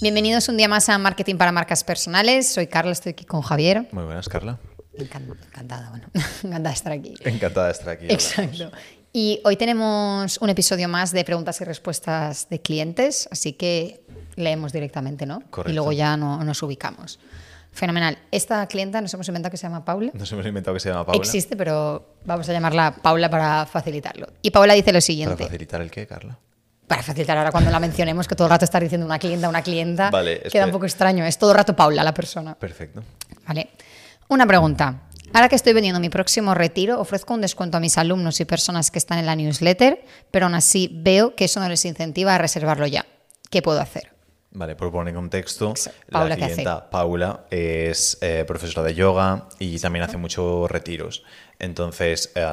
Bienvenidos un día más a Marketing para Marcas Personales. Soy Carla, estoy aquí con Javier. Muy buenas, Carla. Encan- Encantada, bueno, encantada de estar aquí. Encantada de estar aquí. Exacto. Y hoy tenemos un episodio más de preguntas y respuestas de clientes, así que leemos directamente, ¿no? Correcto. Y luego ya no, nos ubicamos. Fenomenal. Esta clienta nos hemos inventado que se llama Paula. Nos hemos inventado que se llama Paula. Existe, pero vamos a llamarla Paula para facilitarlo. Y Paula dice lo ¿Para siguiente. facilitar el qué, Carla? Para facilitar ahora cuando la mencionemos, que todo el rato estar diciendo una clienta, una clienta, Vale, queda un poco extraño. Es todo el rato Paula la persona. Perfecto. Vale. Una pregunta. Ahora que estoy vendiendo mi próximo retiro, ofrezco un descuento a mis alumnos y personas que están en la newsletter, pero aún así veo que eso no les incentiva a reservarlo ya. ¿Qué puedo hacer? Vale, por poner en contexto. Paula, la clienta Paula es eh, profesora de yoga y también hace muchos retiros. Entonces, eh,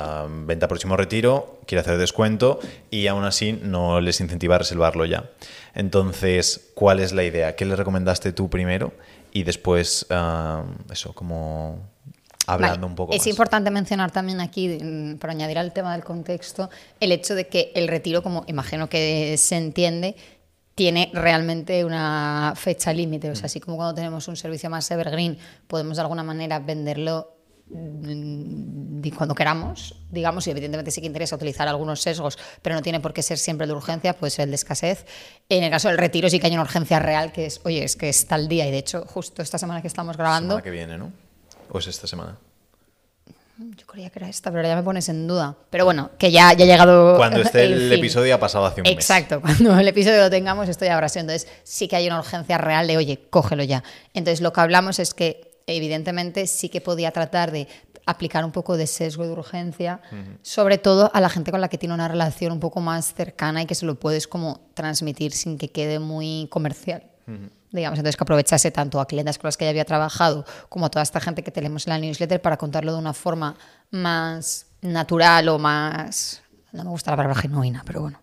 venta próximo retiro, quiere hacer descuento y aún así no les incentiva a reservarlo ya. Entonces, ¿cuál es la idea? ¿Qué le recomendaste tú primero? Y después, eh, eso, como hablando Vale. un poco Es más. importante mencionar también aquí, mm, para añadir al tema del contexto, el hecho de que el retiro, como imagino que se entiende, tiene realmente una fecha límite. O sea, así como cuando tenemos un servicio más evergreen, podemos de alguna manera venderlo mm, cuando queramos, digamos, y evidentemente sí que interesa utilizar algunos sesgos, pero no tiene por qué ser siempre de urgencia, puede ser el de escasez. En el caso del retiro sí que hay una urgencia real que es, oye, es que es tal día, y de hecho, justo esta semana que estamos grabando, semana que viene, ¿no? ¿O es esta semana? Yo creía que era esta, pero ahora ya me pones en duda. Pero bueno, que ya, ya ha llegado. Cuando esté el, episodio ha pasado hace un mes. Exacto, cuando el episodio lo tengamos, esto ya habrá sido. Entonces, sí que hay una urgencia real de, oye, cógelo ya. Entonces, lo que hablamos es que, evidentemente, sí que podía tratar de aplicar un poco de sesgo de urgencia, sobre todo a la gente con la que tiene una relación un poco más cercana y que se lo puedes como transmitir sin que quede muy comercial. Digamos, entonces que aprovechase tanto a clientes con las que ya había trabajado como a toda esta gente que tenemos en la newsletter para contarlo de una forma más natural o más... No me gusta la palabra genuina, pero bueno.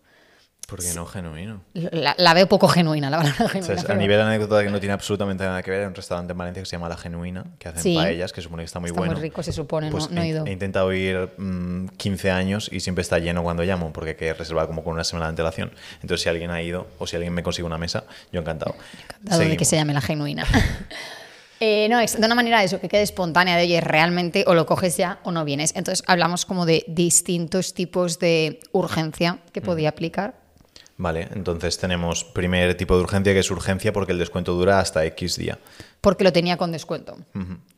Porque no genuino. La, la veo poco genuina, la palabra O genuina. sea, es- a nivel anécdota que no tiene absolutamente nada que ver, hay un restaurante en Valencia que se llama La Genuina, que hacen Sí. paellas, que supone que está muy Está muy bueno. rico, se supone, no- Pues no he he, ido. he intentado ir mm, 15 años y siempre está lleno cuando llamo, porque hay que reservar como con una semana de antelación. Entonces, si alguien ha ido o si alguien me consigue una mesa, yo encantado. Dado de que Seguimos. se llame la genuina. Eh, no, es de una manera eso, que quede espontánea, de oye, realmente o lo coges ya o no vienes. Entonces hablamos como de distintos tipos de urgencia que podía aplicar. Vale, entonces tenemos primer tipo de urgencia, que es urgencia porque el descuento dura hasta X día. porque lo tenía con descuento.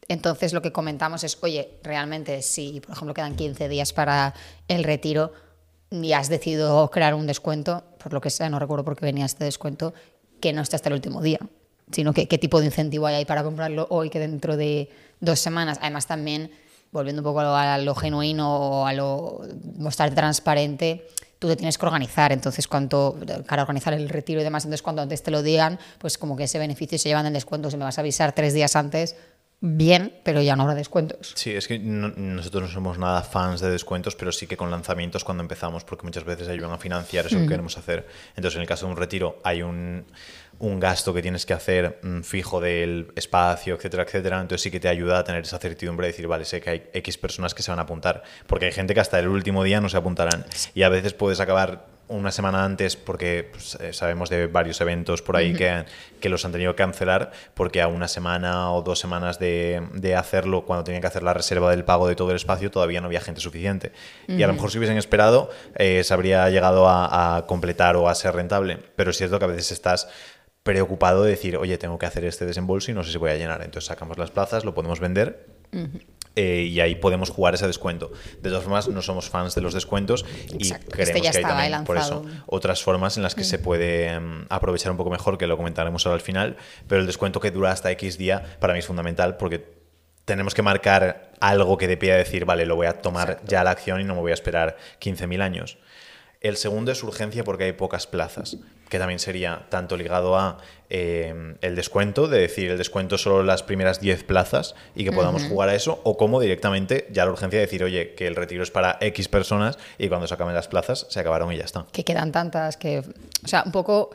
Entonces lo que comentamos es, oye, realmente si, por ejemplo, quedan 15 días para el retiro y has decidido crear un descuento, por lo que sea, no recuerdo por qué venía este descuento, que no esté hasta el último día, sino que qué tipo de incentivo hay ahí para comprarlo hoy que dentro de dos semanas. Además también, volviendo un poco a lo, a lo genuino o a lo mostrarte transparente, tú te tienes que organizar, entonces cuanto para organizar el retiro y demás, entonces cuando antes te lo digan, pues como que ese beneficio se llevan en descuento, si me vas a avisar tres días antes, bien, pero ya no habrá descuentos. Sí, es que no- nosotros no somos nada fans de descuentos, pero sí que con lanzamientos cuando empezamos, porque muchas veces ayudan a financiar eso que queremos hacer. Entonces, en el caso de un retiro, hay un, un gasto que tienes que hacer mm, fijo del espacio, etcétera, etcétera. Entonces, sí que te ayuda a tener esa certidumbre de decir, vale, sé que hay X personas que se van a apuntar, porque hay gente que hasta el último día no se apuntarán. Y a veces puedes acabar una semana antes porque pues, eh, sabemos de varios eventos por ahí que, que los han tenido que cancelar porque a una semana o dos semanas de, de hacerlo, cuando tenían que hacer la reserva del pago de todo el espacio, todavía no había gente suficiente. Y a lo mejor si hubiesen esperado, eh, se habría llegado a, a completar o a ser rentable. Pero es cierto que a veces estás preocupado de decir, oye, tengo que hacer este desembolso y no sé si voy a llenar. Entonces sacamos las plazas, lo podemos vender eh, y ahí podemos jugar ese descuento. De todas formas, no somos fans de los descuentos y Exacto. creemos Este ya que hay también, por eso, otras formas en las que se puede mm, aprovechar un poco mejor, que lo comentaremos ahora al final, pero el descuento que dura hasta X día para mí es fundamental porque tenemos que marcar algo que te pida decir, vale, lo voy a tomar ya la acción y no me voy a esperar 15.000 años. El segundo es urgencia porque hay pocas plazas, que también sería tanto ligado a eh, el descuento, de decir el descuento solo las primeras 10 plazas y que podamos jugar a eso, o como directamente ya la urgencia de decir, oye, que el retiro es para X personas y cuando se acaben las plazas se acabaron y ya está. que quedan tantas que, o sea, un poco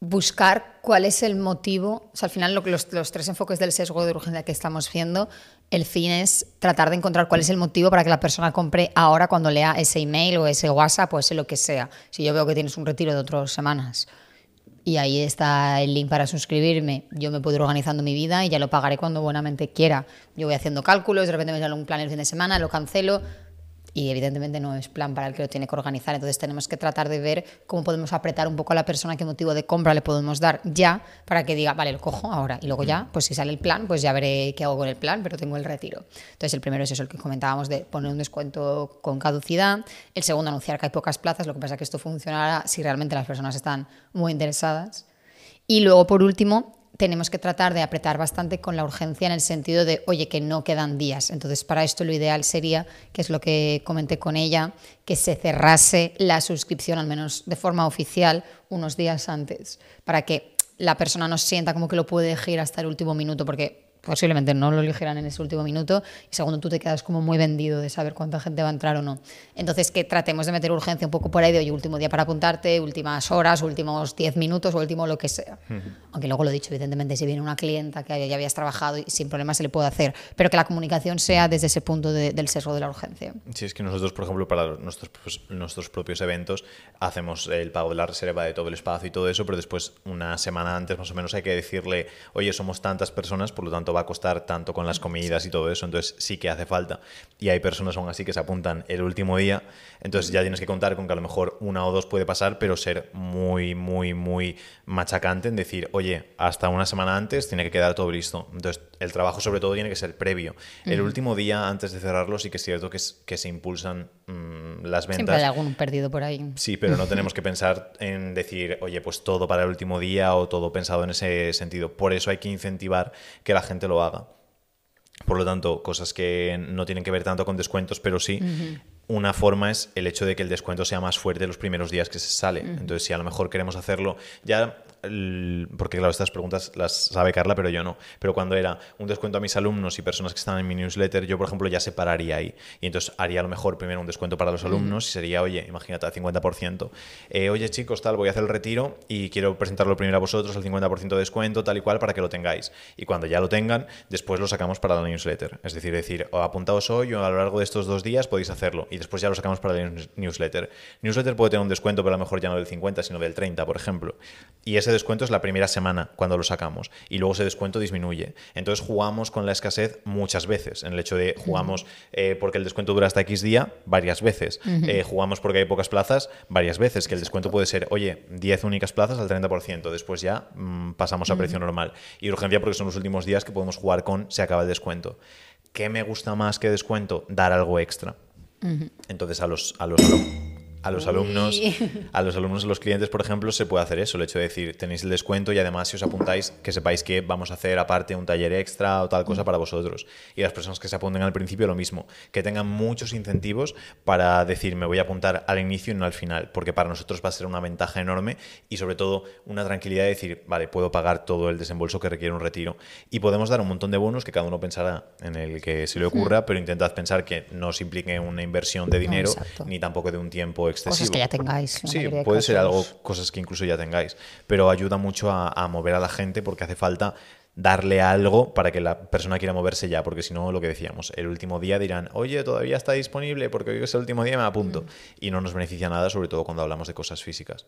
buscar cuál es el motivo, o sea, al final lo los tres enfoques del sesgo de urgencia que estamos viendo, el fin es tratar de encontrar cuál es el motivo para que la persona compre ahora cuando lea ese email o ese WhatsApp o ese lo que sea. Si yo veo que tienes un retiro de otras semanas y ahí está el link para suscribirme. Yo me puedo ir organizando mi vida y ya lo pagaré cuando buenamente quiera. Yo voy haciendo cálculos, de repente me sale un plan el fin de semana, lo cancelo y evidentemente no es plan para el que lo tiene que organizar. Entonces tenemos que tratar de ver cómo podemos apretar un poco a la persona qué motivo de compra le podemos dar ya para que diga, vale, lo cojo ahora. Y luego ya, pues si sale el plan, pues ya veré qué hago con el plan, pero tengo el retiro. Entonces el primero es eso, el que comentábamos de poner un descuento con caducidad. El segundo, anunciar que hay pocas plazas. Lo que pasa es que esto funcionará si realmente las personas están muy interesadas. Y luego, por último, tenemos que tratar de apretar bastante con la urgencia en el sentido de, oye, que no quedan días. Entonces, para esto lo ideal sería, que es lo que comenté con ella, que se cerrase la suscripción, al menos de forma oficial, unos días antes, para que la persona no sienta como que lo puede elegir hasta el último minuto, porque posiblemente no lo eligieran en ese último minuto y segundo tú te quedas como muy vendido de saber cuánta gente va a entrar o no. Entonces que tratemos de meter urgencia un poco por ahí de hoy último día para apuntarte, últimas horas, últimos 10 minutos o último lo que sea. Aunque luego lo he dicho, evidentemente si viene una clienta que ya habías trabajado y sin problema se le puede hacer, pero que la comunicación sea desde ese punto del sesgo de la urgencia. Sí, es que nosotros, por ejemplo, para nuestros, pues, nuestros propios eventos hacemos el pago de la reserva de todo el espacio y todo eso, pero después una semana antes más o menos hay que decirle, oye, somos tantas personas, por lo tanto va a costar tanto con las comidas y todo eso, entonces sí que hace falta. Y hay personas aún así que se apuntan el último día, entonces ya tienes que contar con que a lo mejor una o dos puede pasar, pero ser muy, muy, muy machacante en decir, oye, hasta una semana antes tiene que quedar todo listo. Entonces el trabajo sobre todo tiene que ser previo. El último día antes de cerrarlo sí que es cierto que, que se impulsan mm, las ventas. Siempre hay algún perdido por ahí. Sí, pero no tenemos que pensar en decir, oye, pues todo para el último día o todo pensado en ese sentido. Por eso hay que incentivar que la gente lo haga. Por lo tanto, cosas que no tienen que ver tanto con descuentos, pero sí. Una forma es el hecho de que el descuento sea más fuerte los primeros días que se sale. Entonces, si a lo mejor queremos hacerlo, ya porque claro, estas preguntas las sabe Carla, pero yo no. Pero cuando era un descuento a mis alumnos y personas que están en mi newsletter, yo, por ejemplo, ya separaría ahí. Y entonces haría a lo mejor primero un descuento para los alumnos y sería, oye, imagínate, al 50%. Eh, oye, chicos, tal, voy a hacer el retiro y quiero presentarlo primero a vosotros, el 50% de descuento, tal y cual, para que lo tengáis. Y cuando ya lo tengan, después lo sacamos para la newsletter. Es decir, decir, o apuntaos hoy o a lo largo de estos dos días podéis hacerlo. Y después ya lo sacamos para la newsletter. Newsletter puede tener un descuento, pero a lo mejor ya no del 50, sino del 30, por ejemplo. Y ese descuento es la primera semana cuando lo sacamos y luego ese descuento disminuye. Entonces jugamos con la escasez muchas veces, en el hecho de jugamos eh, porque el descuento dura hasta X día varias veces, eh, jugamos porque hay pocas plazas varias veces, que el descuento puede ser, oye, 10 únicas plazas al 30%, después ya mm, pasamos a precio normal. Y urgencia porque son los últimos días que podemos jugar con se acaba el descuento. ¿Qué me gusta más que descuento? Dar algo extra. Entonces a los, a los a los alumnos, a los alumnos, los clientes, por ejemplo, se puede hacer eso, el hecho de decir, tenéis el descuento y además si os apuntáis, que sepáis que vamos a hacer aparte un taller extra o tal cosa para vosotros. Y las personas que se apunten al principio lo mismo, que tengan muchos incentivos para decir, me voy a apuntar al inicio y no al final, porque para nosotros va a ser una ventaja enorme y sobre todo una tranquilidad de decir, vale, puedo pagar todo el desembolso que requiere un retiro. Y podemos dar un montón de bonos que cada uno pensará en el que se le ocurra, pero intentad pensar que no os implique una inversión de dinero ni tampoco de un tiempo Cosas que ya tengáis. Sí, puede ser algo, cosas que incluso ya tengáis, pero ayuda mucho a, mover a la gente porque hace falta darle algo para que la persona quiera moverse ya, porque si no, lo que decíamos, el último día dirán, oye, todavía está disponible porque hoy es el último día, me apunto. Mm. Y no nos beneficia nada, sobre todo cuando hablamos de cosas físicas.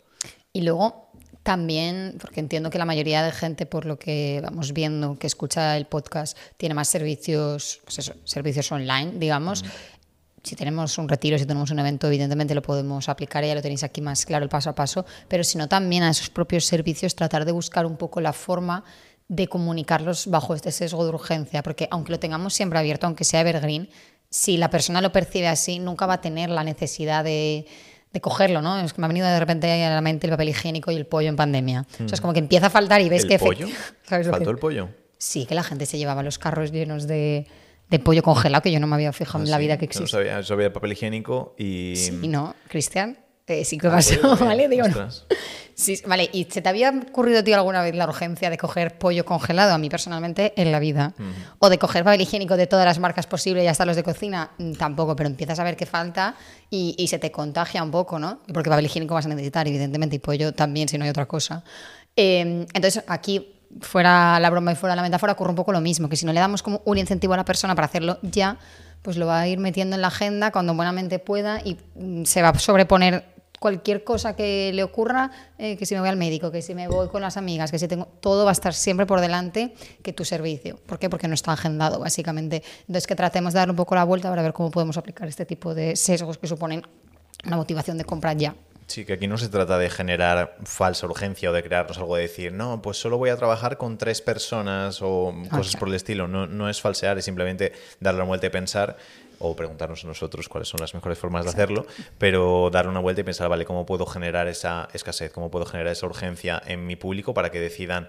Y luego también, porque entiendo que la mayoría de gente, por lo que vamos viendo, que escucha el podcast, tiene más servicios, pues servicios online, digamos. Mm si tenemos un retiro, si tenemos un evento, evidentemente lo podemos aplicar, ya lo tenéis aquí más claro el paso a paso, pero sino también a esos propios servicios tratar de buscar un poco la forma de comunicarlos bajo este sesgo de urgencia, porque aunque lo tengamos siempre abierto, aunque sea evergreen, si la persona lo percibe así, nunca va a tener la necesidad de, cogerlo, ¿no? Es que me ha venido de repente a la mente el papel higiénico y el pollo en pandemia. O sea, es como que empieza a faltar y ves ¿El que... pollo? ¿Faltó el pollo? Sí, que la gente se llevaba los carros llenos de de pollo congelado que yo no me había fijado en la ah, vida que existe. No sabía, sabía papel higiénico y... Sí, no, Cristian, eh, sí que ah, pasó, ¿vale? Digo, Sí, vale, ¿y se te había ocurrido, tío, alguna vez la urgencia de coger pollo congelado? A mí personalmente, en la vida. O de coger papel higiénico de todas las marcas posibles y hasta los de cocina, mm, tampoco, pero empiezas a ver qué falta y, y, se te contagia un poco, ¿no? Porque papel higiénico vas a necesitar, evidentemente, y pollo también, si no hay otra cosa. Eh, entonces, aquí fuera la broma y fuera la metáfora, ocurre un poco lo mismo, que si no le damos como un incentivo a la persona para hacerlo ya, pues lo va a ir metiendo en la agenda cuando buenamente pueda y mm, se va a sobreponer cualquier cosa que le ocurra, eh, que si me voy al médico, que si me voy con las amigas, que si tengo, todo va a estar siempre por delante que tu servicio. ¿Por qué? Porque no está agendado, básicamente. Entonces, que tratemos de darle un poco la vuelta para ver cómo podemos aplicar este tipo de sesgos que suponen una motivación de comprar ya. Sí, que aquí no se trata de generar falsa urgencia o de crearnos algo de decir, no, pues solo voy a trabajar con tres personas o cosas por el estilo. No, no es falsear, es simplemente darle una vuelta y pensar o preguntarnos a nosotros cuáles son las mejores formas de hacerlo, pero darle una vuelta y pensar, vale, ¿cómo puedo generar esa escasez? ¿Cómo puedo generar esa urgencia en mi público para que decidan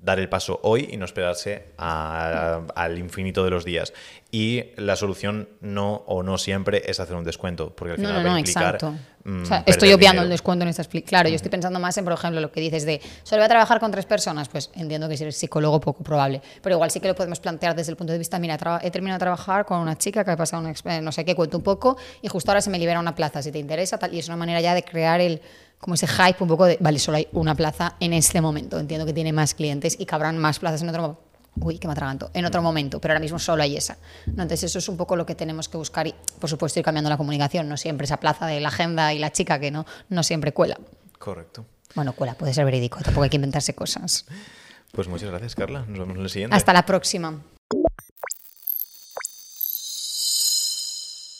dar el paso hoy y no esperarse al infinito de los días. Y la solución no o no siempre es hacer un descuento, porque al final va a implicar. Mm, estoy obviando el descuento en esta Claro, yo estoy pensando más en, por ejemplo, lo que dices de solo voy a trabajar con tres personas, pues entiendo que si eres psicólogo poco probable, pero igual sí que lo podemos plantear desde el punto de vista, mira, he terminado de trabajar con una chica que ha pasado un no sé qué, cuento un poco y justo ahora se me libera una plaza, si te interesa, tal, y es una manera ya de crear el como ese hype un poco de, vale, solo hay una plaza en este momento. Entiendo que tiene más clientes y que habrán más plazas en otro momento. Uy, qué me atraganto. En otro momento, pero ahora mismo solo hay esa. ¿no? Entonces, eso es un poco lo que tenemos que buscar y, por supuesto, ir cambiando la comunicación. No siempre esa plaza de la agenda y la chica que no, no siempre cuela. Correcto. Bueno, cuela, puede ser verídico, tampoco hay que inventarse cosas. Pues muchas gracias, Carla. Nos vemos en el siguiente. Hasta la próxima.